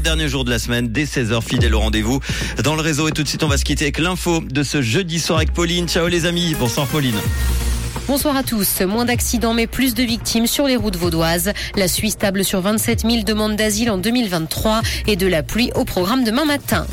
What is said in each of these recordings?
dernier jour de la semaine, dès 16h, fidèle au rendez-vous dans le réseau. Et tout de suite, on va se quitter avec l'info de ce jeudi soir avec Pauline. Ciao les amis. Bonsoir Pauline. Bonsoir à tous. Moins d'accidents mais plus de victimes sur les routes vaudoises. La Suisse table sur 27 000 demandes d'asile en 2023 et de la pluie au programme demain matin.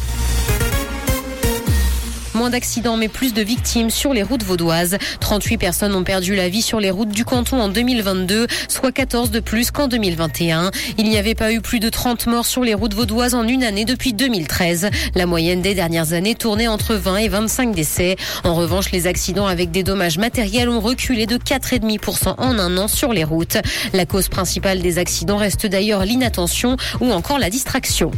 Moins d'accidents mais plus de victimes sur les routes vaudoises. 38 personnes ont perdu la vie sur les routes du canton en 2022, soit 14 de plus qu'en 2021. Il n'y avait pas eu plus de 30 morts sur les routes vaudoises en une année depuis 2013. La moyenne des dernières années tournait entre 20 et 25 décès. En revanche, les accidents avec des dommages matériels ont reculé de 4,5% en un an sur les routes. La cause principale des accidents reste d'ailleurs l'inattention ou encore la distraction.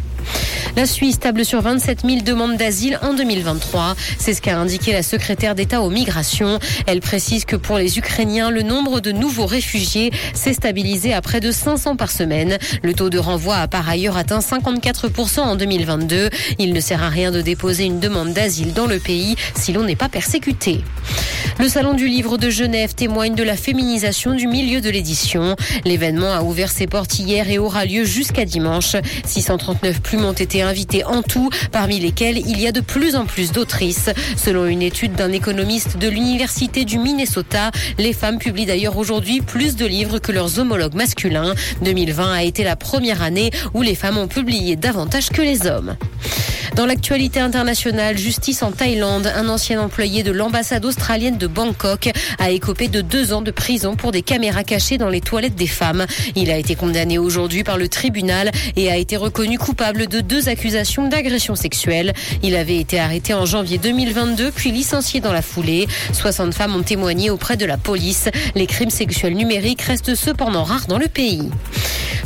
La Suisse table sur 27 000 demandes d'asile en 2023. C'est ce qu'a indiqué la secrétaire d'État aux migrations. Elle précise que pour les Ukrainiens, le nombre de nouveaux réfugiés s'est stabilisé à près de 500 par semaine. Le taux de renvoi a par ailleurs atteint 54% en 2022. Il ne sert à rien de déposer une demande d'asile dans le pays si l'on n'est pas persécuté. Le Salon du Livre de Genève témoigne de la féminisation du milieu de l'édition. L'événement a ouvert ses portes hier et aura lieu jusqu'à dimanche. 639 ont été invitées en tout, parmi lesquelles il y a de plus en plus d'autrices. Selon une étude d'un économiste de l'Université du Minnesota, les femmes publient d'ailleurs aujourd'hui plus de livres que leurs homologues masculins. 2020 a été la première année où les femmes ont publié davantage que les hommes. Dans l'actualité internationale, justice en Thaïlande, un ancien employé de l'ambassade australienne de Bangkok a écopé de deux ans de prison pour des caméras cachées dans les toilettes des femmes. Il a été condamné aujourd'hui par le tribunal et a été reconnu de deux accusations d'agression sexuelle. Il avait été arrêté en janvier 2022 puis licencié dans la foulée. 60 femmes ont témoigné auprès de la police. Les crimes sexuels numériques restent cependant rares dans le pays.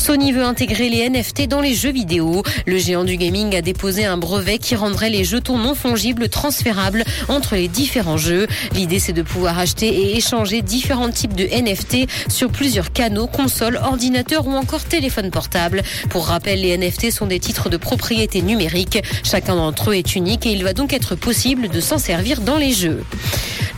Sony veut intégrer les NFT dans les jeux vidéo. Le géant du gaming a déposé un brevet qui rendrait les jetons non fongibles transférables entre les différents jeux. L'idée c'est de pouvoir acheter et échanger différents types de NFT sur plusieurs canaux, consoles, ordinateurs ou encore téléphones portables. Pour rappel, les NFT sont des titres de propriété numérique. Chacun d'entre eux est unique et il va donc être possible de s'en servir dans les jeux.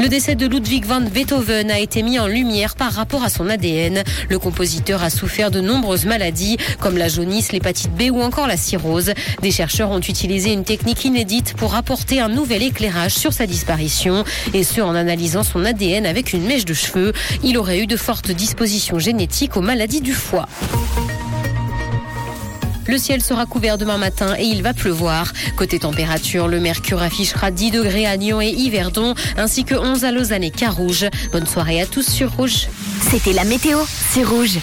Le décès de Ludwig van Beethoven a été mis en lumière par rapport à son ADN. Le compositeur a souffert de nombreuses maladies comme la jaunisse, l'hépatite B ou encore la cirrhose. Des chercheurs ont utilisé une technique inédite pour apporter un nouvel éclairage sur sa disparition et ce en analysant son ADN avec une mèche de cheveux. Il aurait eu de fortes dispositions génétiques aux maladies du foie. Le ciel sera couvert demain matin et il va pleuvoir. Côté température, le mercure affichera 10 degrés à Nyon et Yverdon, ainsi que 11 à Lausanne et Carouge. Bonne soirée à tous sur Rouge. C'était la météo, c'est Rouge.